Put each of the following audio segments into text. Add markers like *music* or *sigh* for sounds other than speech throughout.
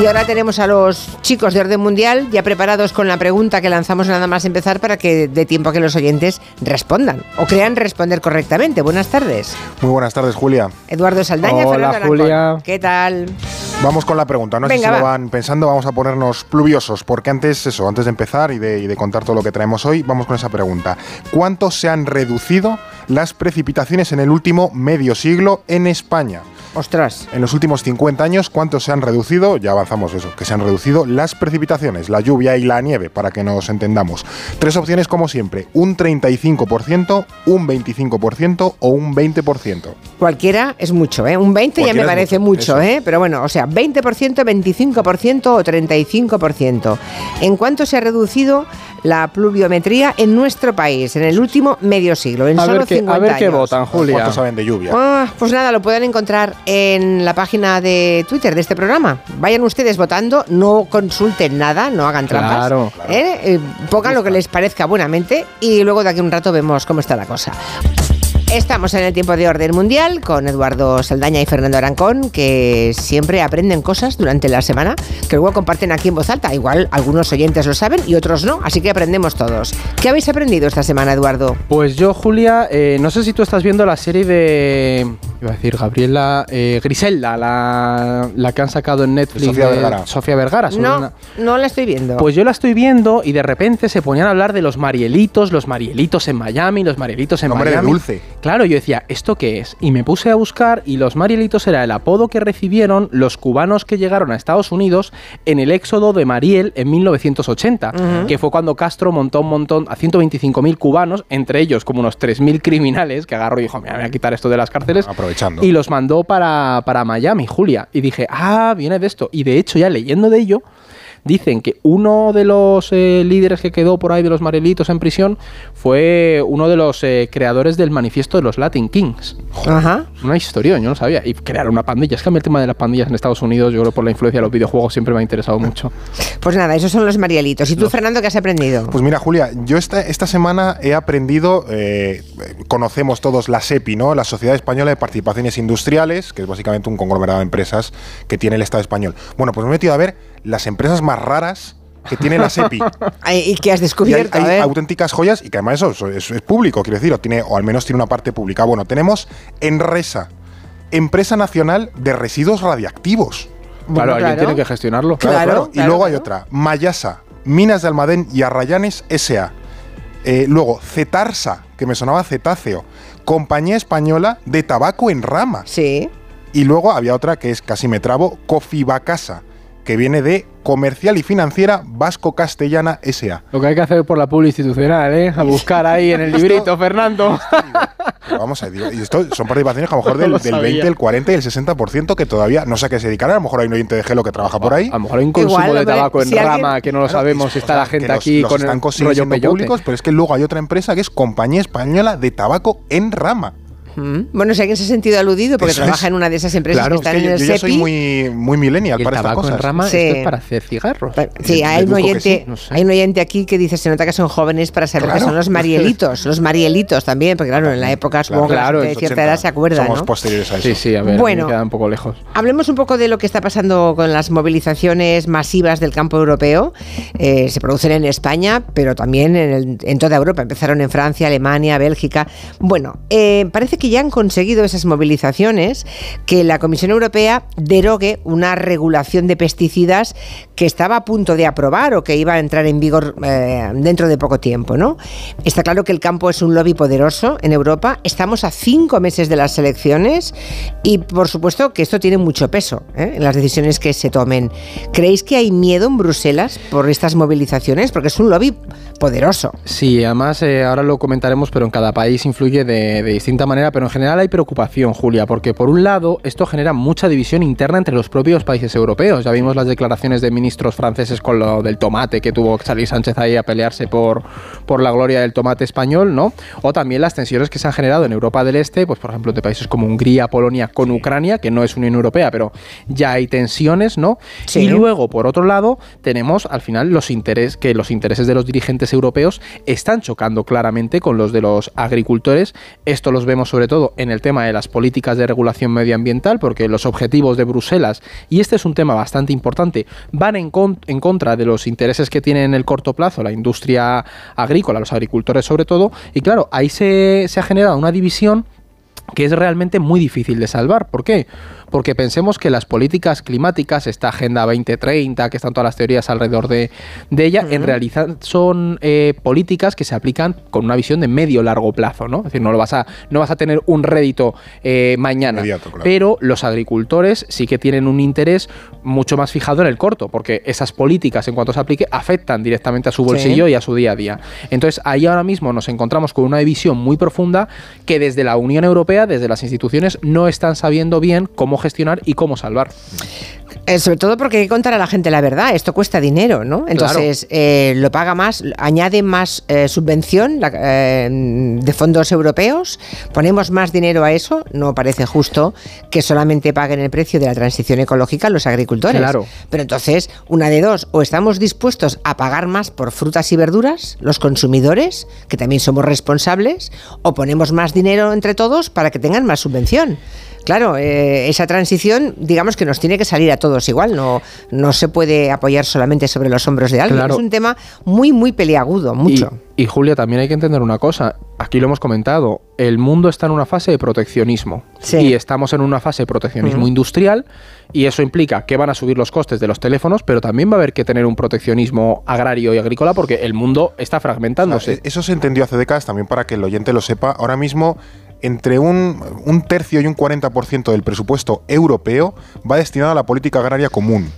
Y ahora tenemos a los chicos de orden mundial ya preparados con la pregunta que lanzamos nada más empezar para que dé tiempo a que los oyentes respondan o crean responder correctamente. Buenas tardes. Muy buenas tardes, Julia. Eduardo Saldaña, Hola, Fernando Julia. Arancón. ¿Qué tal? Vamos con la pregunta. No sé Venga, si va. lo van pensando, vamos a ponernos pluviosos, porque antes, eso, antes de empezar y de, y de contar todo lo que traemos hoy, vamos con esa pregunta. ¿Cuánto se han reducido las precipitaciones en el último medio siglo en España? Ostras. En los últimos 50 años, ¿cuánto se han reducido? Ya avanzamos eso, que se han reducido las precipitaciones, la lluvia y la nieve, para que nos entendamos. Tres opciones como siempre, un 35%, un 25% o un 20%. Cualquiera es mucho, ¿eh? Un 20 ya me parece mucho, mucho. ¿eh? Pero bueno, o sea, 20%, 25% o 35%. ¿En cuánto se ha reducido la pluviometría en nuestro país en el último medio siglo? En A solo ver, qué, 50 a ver qué años. votan, Julia. ¿Cuánto saben de lluvia? Ah, pues nada, lo pueden encontrar en la página de Twitter de este programa. Vayan ustedes votando, no consulten nada, no hagan trampas. Claro, claro. ¿eh? Eh, pongan lo que les parezca buenamente y luego de aquí a un rato vemos cómo está la cosa. Estamos en el tiempo de orden mundial con Eduardo Saldaña y Fernando Arancón, que siempre aprenden cosas durante la semana que luego comparten aquí en voz alta. Igual algunos oyentes lo saben y otros no, así que aprendemos todos. ¿Qué habéis aprendido esta semana, Eduardo? Pues yo, Julia, eh, no sé si tú estás viendo la serie de. Iba a decir Gabriela. eh, Griselda, la, la que han sacado en Netflix. Sofía Vergara. Sofía Vergara. sobre No, una- no la estoy viendo. Pues yo la estoy viendo y de repente se ponían a hablar de los marielitos, los marielitos en Miami, los marielitos en Nombre Miami. dulce. Claro, yo decía, ¿esto qué es? Y me puse a buscar y los marielitos era el apodo que recibieron los cubanos que llegaron a Estados Unidos en el éxodo de Mariel en 1980, que fue cuando Castro montó un montón a 125.000 cubanos, entre ellos como unos 3.000 criminales, que agarró y dijo, "Mira, me voy a quitar esto de las cárceles. Y los mandó para, para Miami, Julia. Y dije, ah, viene de esto. Y de hecho, ya leyendo de ello, dicen que uno de los eh, líderes que quedó por ahí de los Marelitos en prisión fue uno de los eh, creadores del manifiesto de los Latin Kings. Ajá. Una historia, yo no sabía. Y crear una pandilla. Es que a mí el tema de las pandillas en Estados Unidos, yo creo por la influencia de los videojuegos, siempre me ha interesado mucho. Pues nada, esos son los Marielitos. ¿Y tú, Fernando, qué has aprendido? Pues mira, Julia, yo esta, esta semana he aprendido, eh, conocemos todos la SEPI, ¿no? La Sociedad Española de Participaciones Industriales, que es básicamente un conglomerado de empresas que tiene el Estado español. Bueno, pues me he metido a ver las empresas más raras que tiene la SEPI. *laughs* ¿Y qué has Y hay, descubierto? hay A ver. auténticas joyas y que además eso, eso es, es público, quiero decir, o, tiene, o al menos tiene una parte pública. Bueno, tenemos Enresa, Empresa Nacional de Residuos Radiactivos. Bueno, claro, alguien claro. tiene que gestionarlo. Claro, y claro, luego hay otra, Mayasa, Minas de Almadén y Arrayanes S.A. Eh, luego, Cetarsa, que me sonaba cetáceo, Compañía Española de Tabaco en Rama. Sí. Y luego había otra que es, casi me trabo, Cofibacasa, que viene de Comercial y Financiera Vasco-Castellana S.A. Lo que hay que hacer por la publicidad institucional, ¿eh? A buscar ahí en el *laughs* librito, Fernando. *laughs* Vamos a decir, y esto son participaciones que a lo mejor No del, lo del sabía. 20, el 40 y el 60% que todavía no sé a qué se dedicarán. A lo mejor hay un oyente de Gelo que trabaja por ahí. A lo mejor hay un consumo Igual, de tabaco en si alguien- rama que no lo Claro, sabemos. es- Si está o sea, la gente los- aquí los con están el rollo públicos, pero es que luego hay otra empresa que es Compañía Española de Tabaco en Rama. Mm. Bueno, si alguien se ha sentido aludido porque Eso trabaja es. en una de esas empresas Claro, que Es están que en yo, el yo ya soy muy, muy millennial Y el para estas tabaco en cosas. rama Sí. esto es para hacer cigarros. Sí, hay un, que oyente, sí, no sé. hay un oyente aquí que dice, se nota que son jóvenes para saber que son los marielitos, los marielitos también, porque claro, en la época supongo que la claro, gente de en cierta 80, edad se acuerda, Somos ¿no? posteriores a eso. Sí, sí, a ver, Bueno. me queda un poco lejos. Hablemos un poco de lo que está pasando con las movilizaciones masivas del campo europeo. Eh, se producen en España, pero también en, el- en toda Europa. Empezaron en Francia, Alemania, Bélgica. Bueno, eh, parece que ya han conseguido esas movilizaciones que la Comisión Europea derogue una regulación de pesticidas que estaba a punto de aprobar o que iba a entrar en vigor eh, dentro de poco tiempo, ¿no? Está claro que el campo es un lobby poderoso en Europa. Estamos a cinco meses de las elecciones y, por supuesto, que esto tiene mucho peso ¿eh? en las decisiones que se tomen. ¿Creéis que hay miedo en Bruselas por estas movilizaciones? Porque es un lobby poderoso. Sí, además eh, ahora lo comentaremos, pero en cada país influye de, de distinta manera, pero en general hay preocupación, Julia, porque por un lado esto genera mucha división interna entre los propios países europeos. Ya vimos las declaraciones de ministros franceses con lo del tomate que tuvo salir Sánchez ahí a pelearse por, por la gloria del tomate español, ¿no? O también las tensiones que se han generado en Europa del Este, pues por ejemplo de países como Hungría, Polonia con Ucrania, que no es Unión Europea, pero ya hay tensiones, ¿no? Sí. Y luego, por otro lado, tenemos al final los intereses que los intereses de los dirigentes europeos están chocando claramente con los de los agricultores. Esto los vemos sobre sobre todo en el tema de las políticas de regulación medioambiental, porque los objetivos de Bruselas, y este es un tema bastante importante, van en, en contra de los intereses que tiene en el corto plazo la industria agrícola, los agricultores sobre todo, y claro, ahí se, se ha generado una división que es realmente muy difícil de salvar. ¿Por qué? Porque pensemos que las políticas climáticas, esta Agenda 2030, que están todas las teorías alrededor de, ella, en realidad son eh, políticas que se aplican con una visión de medio-largo plazo, ¿no? Es decir, no, lo vas, a, no vas a tener un rédito eh, mañana. Pero los agricultores sí que tienen un interés mucho más fijado en el corto, porque esas políticas, en cuanto se aplique, afectan directamente a su bolsillo y a su día a día. Entonces, ahí ahora mismo nos encontramos con una división muy profunda que desde la Unión Europea desde las instituciones, no están sabiendo bien cómo gestionar y cómo salvar. Eh, sobre todo porque hay que contar a la gente la verdad, esto cuesta dinero, ¿no? Entonces, eh, lo paga más, añade más eh, subvención de fondos europeos, ponemos más dinero a eso, no parece justo que solamente paguen el precio de la transición ecológica los agricultores. Claro. Pero entonces, una de dos, o estamos dispuestos a pagar más por frutas y verduras, los consumidores, que también somos responsables, o ponemos más dinero entre todos para que tengan más subvención. Claro, eh, esa transición, digamos que nos tiene que salir a todos igual, no, no se puede apoyar solamente sobre los hombros de alguien. Es un tema muy, muy peliagudo, mucho. Y, Julia, también hay que entender una cosa, aquí lo hemos comentado, el mundo está en una fase de proteccionismo y estamos en una fase de proteccionismo industrial y eso implica que van a subir los costes de los teléfonos, pero también va a haber que tener un proteccionismo agrario y agrícola porque el mundo está fragmentándose. eso se entendió hace décadas también para que el oyente lo sepa. Ahora mismo entre un, un, tercio y un 40% del presupuesto europeo va destinado a la política agraria común.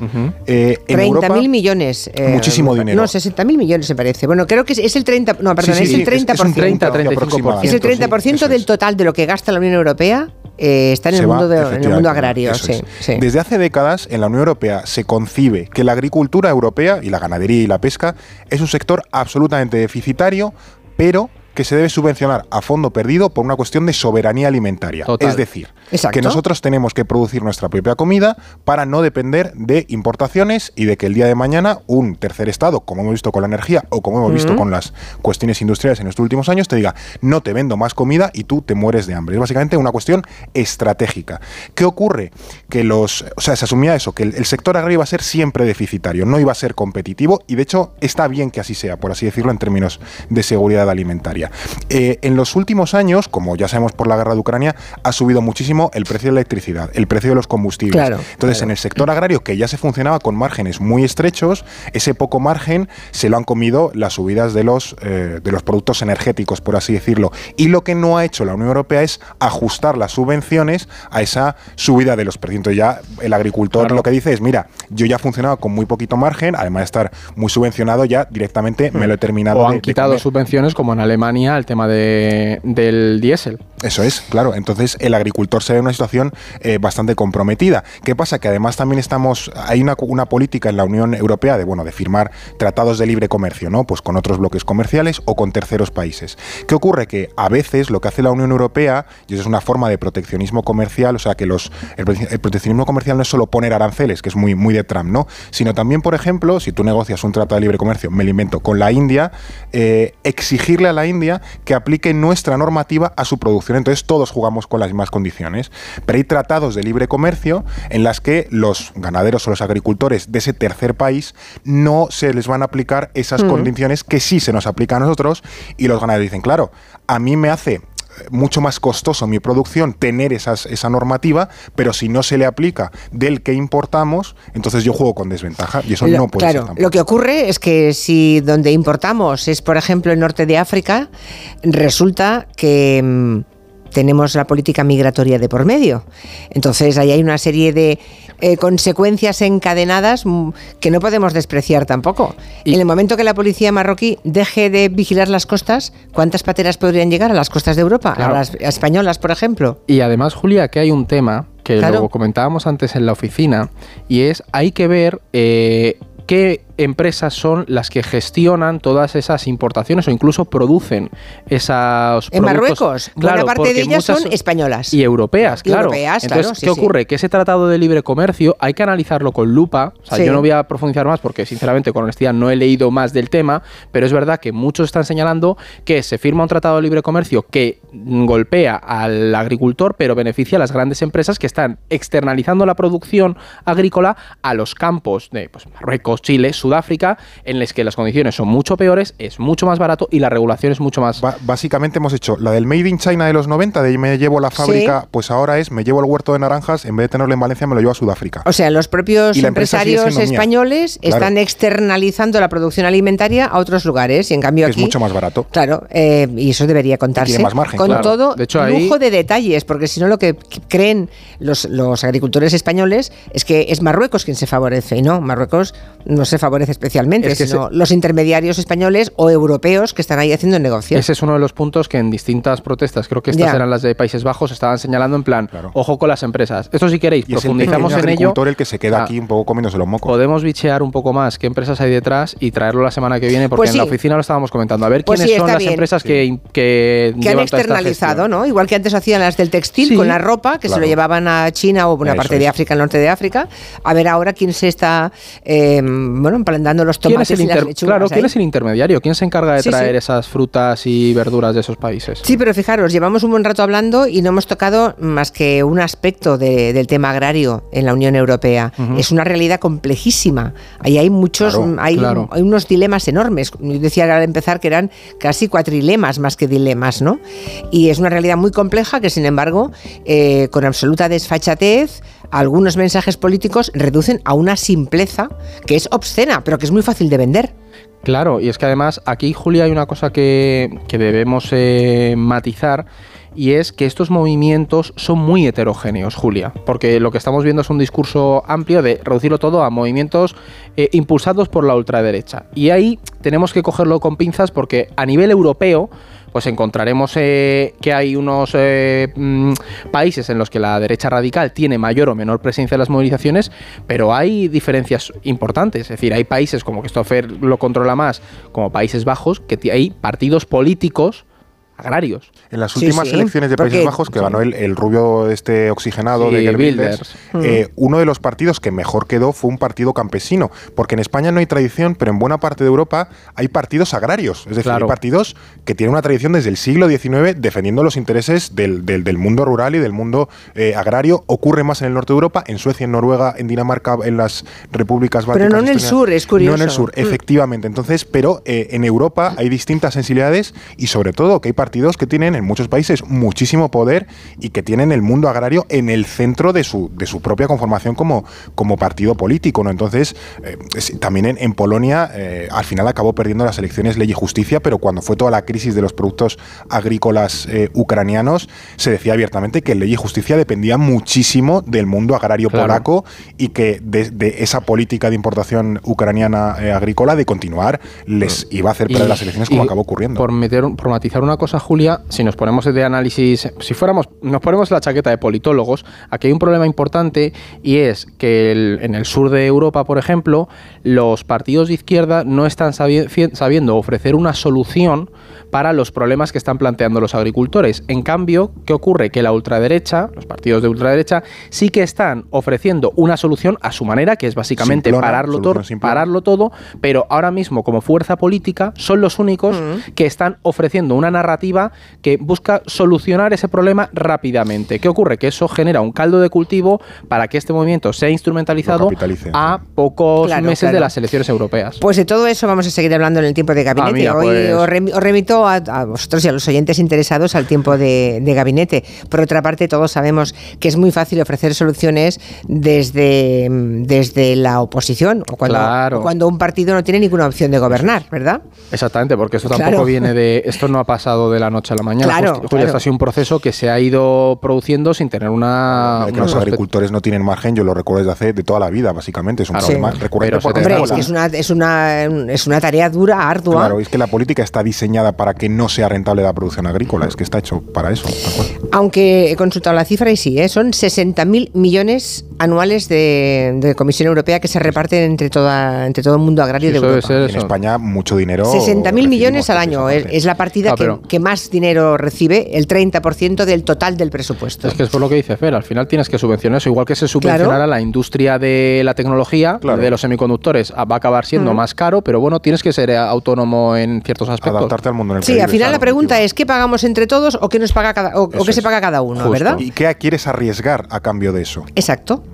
Eh, 30.000 millones. Eh, muchísimo dinero. No, 60.000 millones se parece. Bueno, creo que es, el 30%. No, perdón, es el 30%. Es, un 30, 35%. Es el 30% del total de lo que gasta la Unión Europea eh, está en el, mundo en el, mundo agrario. Sí, Desde hace décadas en la Unión Europea se concibe que la agricultura europea y la ganadería y la pesca es un sector absolutamente deficitario, pero que se debe subvencionar a fondo perdido por una cuestión de soberanía alimentaria. Es decir, que nosotros tenemos que producir nuestra propia comida para no depender de importaciones y de que el día de mañana un tercer estado, como hemos visto con la energía o como hemos visto con las cuestiones industriales en estos últimos años, te diga, no te vendo más comida y tú te mueres de hambre. Es básicamente una cuestión estratégica. ¿Qué ocurre? Que los, o sea, se asumía eso, que el, sector agrario iba a ser siempre deficitario, no iba a ser competitivo y de hecho está bien que así sea, por así decirlo, en términos de seguridad alimentaria. Eh, en los últimos años, como ya sabemos por la guerra de Ucrania, ha subido muchísimo el precio de la electricidad, el precio de los combustibles. Entonces, en el sector agrario, que ya se funcionaba con márgenes muy estrechos, ese poco margen se lo han comido las subidas de los, eh, de los productos energéticos, por así decirlo. Y lo que no ha hecho la Unión Europea es ajustar las subvenciones a esa subida de los precios. Entonces, ya el agricultor lo que dice es, mira, yo ya funcionaba con muy poquito margen, además de estar muy subvencionado, ya directamente me lo he terminado. O han quitado subvenciones como en Alemania el tema de, del diésel. Eso es, claro. Entonces el agricultor se ve en una situación eh, bastante comprometida. ¿Qué pasa? Que además también estamos, hay una, una, política en la Unión Europea de, bueno, de firmar tratados de libre comercio, ¿no? Pues con otros bloques comerciales o con terceros países. ¿Qué ocurre? Que a veces lo que hace la Unión Europea, y eso es una forma de proteccionismo comercial, o sea que los, el, proteccionismo comercial no es solo poner aranceles, que es muy, muy de Trump, ¿no? Sino también, por ejemplo, si tú negocias un tratado de libre comercio, me lo invento, con la India, eh, exigirle a la India que aplique nuestra normativa a su producción. Entonces todos jugamos con las mismas condiciones. Pero hay tratados de libre comercio en las que los ganaderos o los agricultores de ese tercer país no se les van a aplicar esas mm. condiciones que sí se nos aplican a nosotros y los ganaderos dicen, claro, a mí me hace mucho más costoso mi producción tener esas, esa normativa, pero si no se le aplica del que importamos, entonces yo juego con desventaja y eso no puede claro, Lo que ocurre es que si donde importamos es, por ejemplo, el norte de África, resulta que mm, tenemos la política migratoria de por medio. Entonces ahí hay una serie de eh, consecuencias encadenadas que no podemos despreciar tampoco. en el momento que la policía marroquí deje de vigilar las costas, ¿cuántas pateras podrían llegar a las costas de Europa? A las españolas, por ejemplo. Y además, Julia, que hay un tema que lo comentábamos antes en la oficina, y es hay que ver eh, qué empresas son las que gestionan todas esas importaciones o incluso producen esas En Marruecos, claro, buena parte de ellas son españolas. Y europeas, claro. Entonces, ¿qué ocurre? Que ese tratado de libre comercio hay que analizarlo con lupa. O sea, yo no voy a profundizar más porque, sinceramente, con honestidad, no he leído más del tema, pero es verdad que muchos están señalando que se firma un tratado de libre comercio que golpea al agricultor, pero beneficia a las grandes empresas que están externalizando la producción agrícola a los campos de pues, Marruecos, Chile, Sudáfrica, en los que las condiciones son mucho peores, es mucho más barato y la regulación es mucho más... básicamente hemos hecho la del Made in China de los 90, de me llevo la fábrica, pues ahora es me llevo el huerto de naranjas, en vez de tenerlo en Valencia me lo llevo a Sudáfrica. O sea, los propios empresarios españoles están externalizando la producción alimentaria a otros lugares y en cambio aquí... Es mucho más barato. Claro, eh, y eso debería contarse. más margen, con todo de hecho, lujo de detalles, porque si no lo que creen los, los agricultores españoles es que es Marruecos quien se favorece y no, Marruecos no se favorece especialmente, sino los intermediarios españoles o europeos que están ahí haciendo negocios. Ese es uno de los puntos que en distintas protestas, creo que estas eran las de Países Bajos, estaban señalando en plan, ojo con las empresas. Esto si queréis, profundizamos en ello. el que se queda ah, aquí un poco comiéndose los mocos. Podemos bichear un poco más qué empresas hay detrás y traerlo la semana que viene, porque pues en la oficina lo estábamos comentando. A ver pues quiénes son las empresas que, que, han externalizado, ¿no? Igual que antes hacían las del textil con la ropa, que se lo llevaban a China o una parte de África, el norte de África. A ver ahora quién se está, eh, bueno, los tomates y las Claro, ¿quién es el intermediario? ¿Quién se encarga de traer esas frutas y verduras de esos países? Sí, pero fijaros, llevamos un buen rato hablando y no hemos tocado más que un aspecto del tema agrario en la Unión Europea. Es una realidad complejísima. Ahí hay muchos, hay, hay, unos dilemas enormes. Yo decía al empezar que eran casi cuatrilemas más que dilemas, ¿no? Y es una realidad muy compleja que, sin embargo, eh, con absoluta desfachatez, algunos mensajes políticos reducen a una simpleza que es obscena, pero que es muy fácil de vender. Claro, y es que además aquí, Julia, hay una cosa que, debemos eh, matizar y es que estos movimientos son muy heterogéneos, Julia, porque lo que estamos viendo es un discurso amplio de reducirlo todo a movimientos eh, impulsados por la ultraderecha. Y ahí tenemos que cogerlo con pinzas porque a nivel europeo pues encontraremos eh, que hay unos eh, mm, países en los que la derecha radical tiene mayor o menor presencia en las movilizaciones, pero hay diferencias importantes. Es decir, hay países como que Stoffer lo controla más, como Países Bajos, que hay partidos políticos agrarios. En las últimas elecciones de Países Bajos, que ganó el, rubio este oxigenado de Wilders, eh, uno de los partidos que mejor quedó fue un partido campesino, porque en España no hay tradición, pero en buena parte de Europa hay partidos agrarios, es decir, hay partidos que tienen una tradición desde el siglo XIX defendiendo los intereses del, mundo rural y del mundo eh, agrario. Ocurre más en el norte de Europa, en Suecia, en Noruega, en Dinamarca, en las repúblicas bálticas. Pero no en el sur, es curioso. No en el sur, mm. efectivamente. Entonces, pero eh, en Europa hay distintas sensibilidades y sobre todo que hay partidos que tienen en muchos países muchísimo poder y que tienen el mundo agrario en el centro de su, de su propia conformación como, como partido político. ¿no? Entonces, eh, también en, Polonia eh, al final acabó perdiendo las elecciones Ley y Justicia, pero cuando fue toda la crisis de los productos agrícolas eh, ucranianos, se decía abiertamente que Ley y Justicia dependía muchísimo del mundo agrario polaco y que de, esa política de importación ucraniana agrícola de continuar les iba a hacer perder las elecciones como acabó ocurriendo. Por, meter, por matizar una cosa, Julia, si nos ponemos de análisis, si fuéramos, nos ponemos la chaqueta de politólogos, aquí hay un problema importante y es que en el sur de Europa, por ejemplo, los partidos de izquierda no están sabiendo ofrecer una solución para los problemas que están planteando los agricultores. En cambio, ¿qué ocurre? Que la ultraderecha, los partidos de ultraderecha, sí que están ofreciendo una solución a su manera, que es básicamente pararlo, todo, pararlo todo, pero ahora mismo como fuerza política son los únicos que están ofreciendo una narrativa que busca solucionar ese problema rápidamente. ¿Qué ocurre? Que eso genera un caldo de cultivo para que este movimiento sea instrumentalizado a pocos meses de las elecciones europeas. Pues de todo eso vamos a seguir hablando en el tiempo de gabinete. Ah, Hoy pues os, remito a, vosotros y a los oyentes interesados al tiempo de, gabinete. Por otra parte, todos sabemos que es muy fácil ofrecer soluciones desde, desde la oposición o cuando, cuando un partido no tiene ninguna opción de gobernar, ¿verdad? Exactamente, porque eso tampoco viene de. Esto no ha pasado de la noche a la mañana. Claro, esto ha sido un proceso que se ha ido produciendo sin tener una... que los agricultores no tienen margen, yo lo recuerdo desde hace de toda la vida, básicamente. Es un problema sí. recurrente Pero Hombre, es la- que es una, es, una, es una tarea dura, ardua. Claro, es que la política está diseñada para que no sea rentable la producción agrícola, es que está hecho para eso. Aunque he consultado la cifra y sí, ¿eh? son 60.000 millones anuales de, de Comisión Europea que se reparten entre, toda, entre todo el mundo agrario Sí, de Europa. ser En. España mucho dinero. 60.000 recibimos millones al año es, es la partida Ah, que, que más dinero recibe, el 30% del total del presupuesto. Es que es por lo que dice Fer, al final tienes que subvencionar eso, igual que se subvencionará Claro. la industria de la tecnología, Claro. de los semiconductores, ah, va a acabar siendo Mm. más caro, pero bueno, tienes que ser eh, autónomo en ciertos aspectos. Adaptarte al mundo en el Sí, al final la pregunta es ¿qué pagamos entre todos o qué nos paga cada o, o qué se paga cada uno, Justo. verdad? ¿Y qué quieres arriesgar a cambio de eso? Exacto.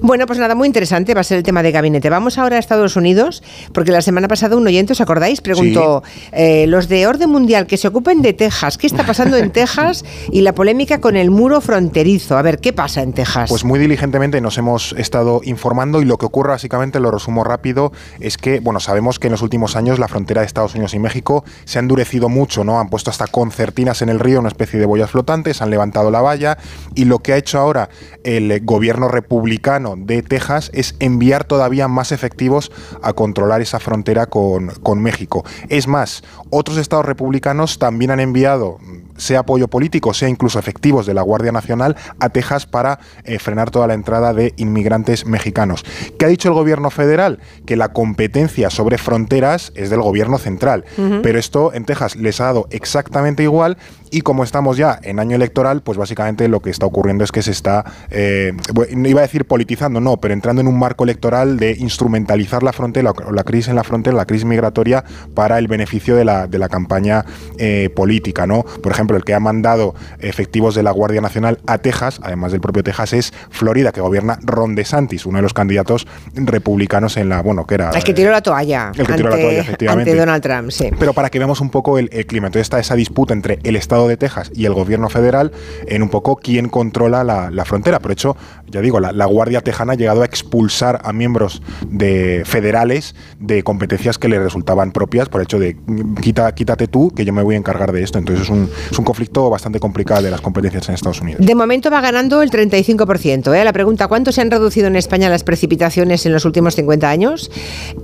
Bueno, pues nada, muy interesante va a ser el tema de gabinete. Vamos ahora a Estados Unidos, porque la semana pasada un oyente, ¿os acordáis? Preguntó, eh, los de orden mundial que se ocupen de Texas, ¿qué está pasando en Texas? *laughs* Y la polémica con el muro fronterizo. A ver, ¿qué pasa en Texas? Pues muy diligentemente nos hemos estado informando y lo que ocurre básicamente, lo resumo rápido, es que, bueno, sabemos que en los últimos años la frontera de Estados Unidos y México se ha endurecido mucho, ¿no? Han puesto hasta concertinas en el río, una especie de boyas flotantes, han levantado la valla y lo que ha hecho ahora el eh, gobierno republicano de Texas es enviar todavía más efectivos a controlar esa frontera con, con México. Es más, otros estados republicanos también han enviado sea apoyo político, sea incluso efectivos de la Guardia Nacional a Texas para eh, frenar toda la entrada de inmigrantes mexicanos. ¿Qué ha dicho el gobierno federal? Que la competencia sobre fronteras es del gobierno central, pero esto en Texas les ha dado exactamente igual y como estamos ya en año electoral, pues básicamente lo que está ocurriendo es que se está, eh, bueno, iba a decir politizando, no, pero entrando en un marco electoral de instrumentalizar la frontera o la crisis en la frontera, la crisis migratoria para el beneficio de la, de la campaña eh, política, ¿no? Por ejemplo, el que ha mandado efectivos de la Guardia Nacional a Texas, además del propio Texas, es Florida, que gobierna Ron DeSantis, uno de los candidatos republicanos en la, bueno, que era... el que tiró la toalla. El que tiró la ante- toalla, efectivamente. Ante Donald Trump, sí. Pero para que veamos un poco el, el clima. Entonces está esa disputa entre el Estado de Texas y el gobierno federal en un poco quién controla la, la frontera. Por hecho, ya digo, la, la Guardia Tejana ha llegado a expulsar a miembros de federales de competencias que le resultaban propias por el hecho de quita, quítate tú, que yo me voy a encargar de esto. Entonces es un, es un conflicto bastante complicado de las competencias en Estados Unidos. De momento va ganando el 35%. ¿eh? La pregunta, ¿cuánto se han reducido en España las precipitaciones en los últimos 50 años?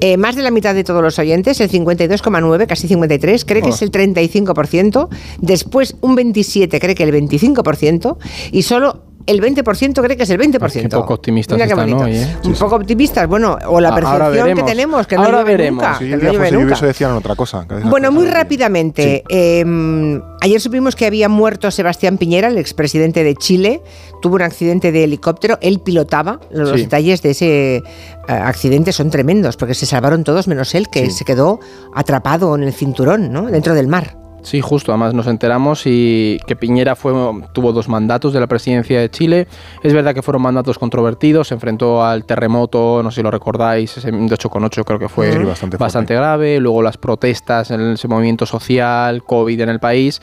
Eh, más de la mitad de todos los oyentes, el 52,9, casi 53, cree que Oh. es el 35%. Después un 27 cree que el 25%. Y solo el 20% cree que es el 20%. Qué poco optimistas Mira qué están bonito. hoy, ¿eh? Un poco optimistas, bueno, o la percepción que tenemos, que no Ahora llueve veremos. nunca. Sí, que el no día llueve fuese nunca. lluvioso decían otra cosa. Bueno, muy Sí. rápidamente. eh, ayer supimos que había muerto Sebastián Piñera, el expresidente de Chile. Tuvo un accidente de helicóptero. Él pilotaba. Los Sí. detalles de ese eh, accidente son tremendos, porque se salvaron todos menos él, que Sí. se quedó atrapado en el cinturón, ¿no? Dentro del mar. Sí, justo. Además nos enteramos y que Piñera fue, tuvo dos mandatos de la presidencia de Chile. Es verdad que fueron mandatos controvertidos. Se enfrentó al terremoto, no sé si lo recordáis, ese de 8,8 creo que fue Sí, bastante, bastante grave. Luego las protestas en ese movimiento social, COVID en el país.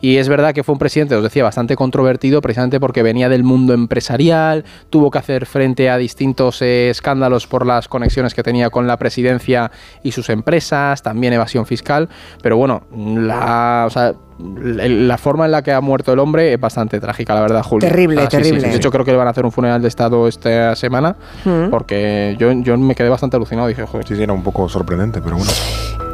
Y es verdad que fue un presidente, os decía, bastante controvertido precisamente porque venía del mundo empresarial, tuvo que hacer frente a distintos eh, escándalos por las conexiones que tenía con la presidencia y sus empresas, también evasión fiscal. Pero bueno, la o sea, la forma en la que ha muerto el hombre es bastante trágica, la verdad, Julio. Terrible, Ah, sí, sí, terrible. sí. De hecho, creo que le van a hacer un funeral de Estado esta semana, Mm. porque yo, yo me quedé bastante alucinado. Dije, joder. Sí, sí, era un poco sorprendente, pero bueno.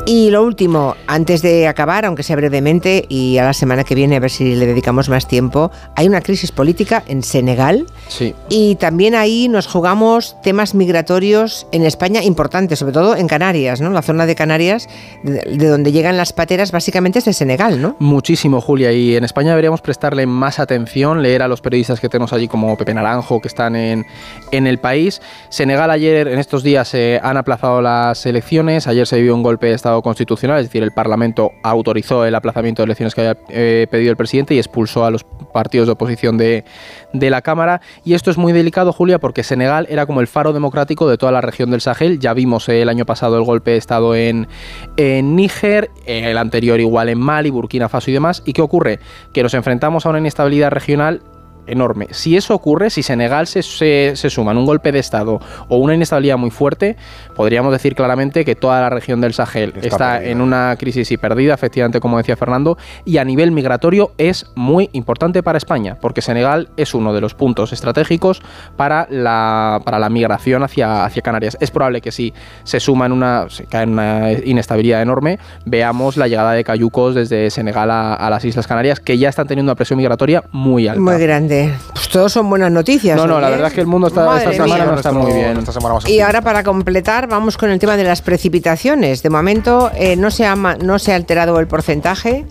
Y lo último, antes de acabar, aunque sea brevemente, y a la semana que viene a ver si le dedicamos más tiempo, hay una crisis política en Senegal Sí. y también ahí nos jugamos temas migratorios en España importantes, sobre todo en Canarias, ¿no? La zona de Canarias, de, de donde llegan las pateras, básicamente es de Senegal, ¿no? Muchísimo, Julia. Y en España deberíamos prestarle más atención, leer a los periodistas que tenemos allí como Pepe Naranjo, que están en, en el país. Senegal ayer, en estos días, eh, han aplazado las elecciones. Ayer se vivió un golpe de Estado constitucional, es decir, el Parlamento autorizó el aplazamiento de elecciones que había eh, pedido el presidente y expulsó a los partidos de oposición de, de la Cámara. Y esto es muy delicado, Julia, porque Senegal era como el faro democrático de toda la región del Sahel. Ya vimos eh, el año pasado el golpe de Estado en, en Níger, el anterior igual en Mali, Burkina Faso y demás. ¿Y qué ocurre? Que nos enfrentamos a una inestabilidad regional enorme. Si eso ocurre, si Senegal se, se, se suma en un golpe de Estado o una inestabilidad muy fuerte, podríamos decir claramente que toda la región del Sahel Está en una crisis y perdida, efectivamente, como decía Fernando, y a nivel migratorio es muy importante para España, porque Senegal es uno de los puntos estratégicos para la, para la migración hacia, hacia Canarias. Es probable que si se suma en una, se cae en una inestabilidad enorme, veamos la llegada de cayucos desde Senegal a, a las Islas Canarias, que ya están teniendo una presión migratoria muy alta. Muy grande. Pues todos son buenas noticias. No, no, la verdad es que el mundo está- esta mía. semana no está muy bien. Esta semana más Y ahora para completar vamos con el tema de las precipitaciones. De momento eh, no, se ha, no se ha alterado el porcentaje.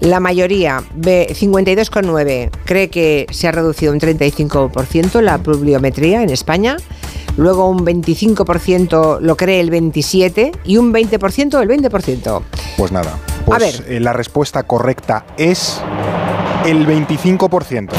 La mayoría, ve 52,9, cree que se ha reducido un 35% la pluviometría en España. Luego un 25% lo cree el 27% y un 20% el 20%. Pues nada. Pues ver. eh, la respuesta correcta es el 25%.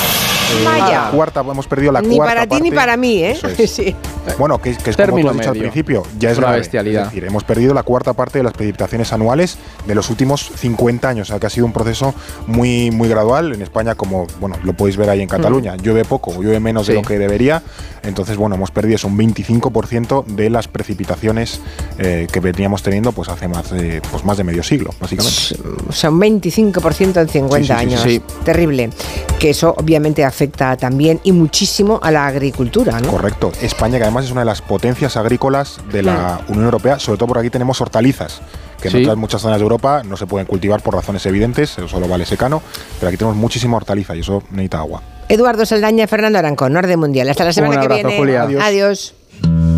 Vaya. la cuarta, hemos perdido la Ni cuarta para ti ni parte. para mí, ¿eh? *laughs* Es. Sí. Bueno, que, que es como tú has dicho al principio, ya es Una grave. bestialidad. Es decir, hemos perdido la cuarta parte de las precipitaciones anuales de los últimos 50 años, o sea que ha sido un proceso muy, muy gradual. En España, como bueno, lo podéis ver ahí en Cataluña, llueve poco, llueve menos de lo que debería. Entonces, bueno, hemos perdido eso, un 25% de las precipitaciones eh, que veníamos teniendo pues hace más de, pues, más de medio siglo, básicamente. O sea, un 25% en 50 Sí, sí, sí, años. sí. Terrible. Que eso obviamente afecta también y muchísimo a la agricultura, ¿no? Correcto. España, que además es una de las potencias agrícolas de la Unión Europea, sobre todo por aquí tenemos hortalizas, que en Sí. otras muchas zonas de Europa no se pueden cultivar por razones evidentes, eso solo vale secano, pero aquí tenemos muchísima hortaliza y eso necesita agua. Eduardo Saldaña, Fernando Arancón, Orden Mundial. Hasta la semana Un que abrazo, viene. Julia. Adiós. Adiós.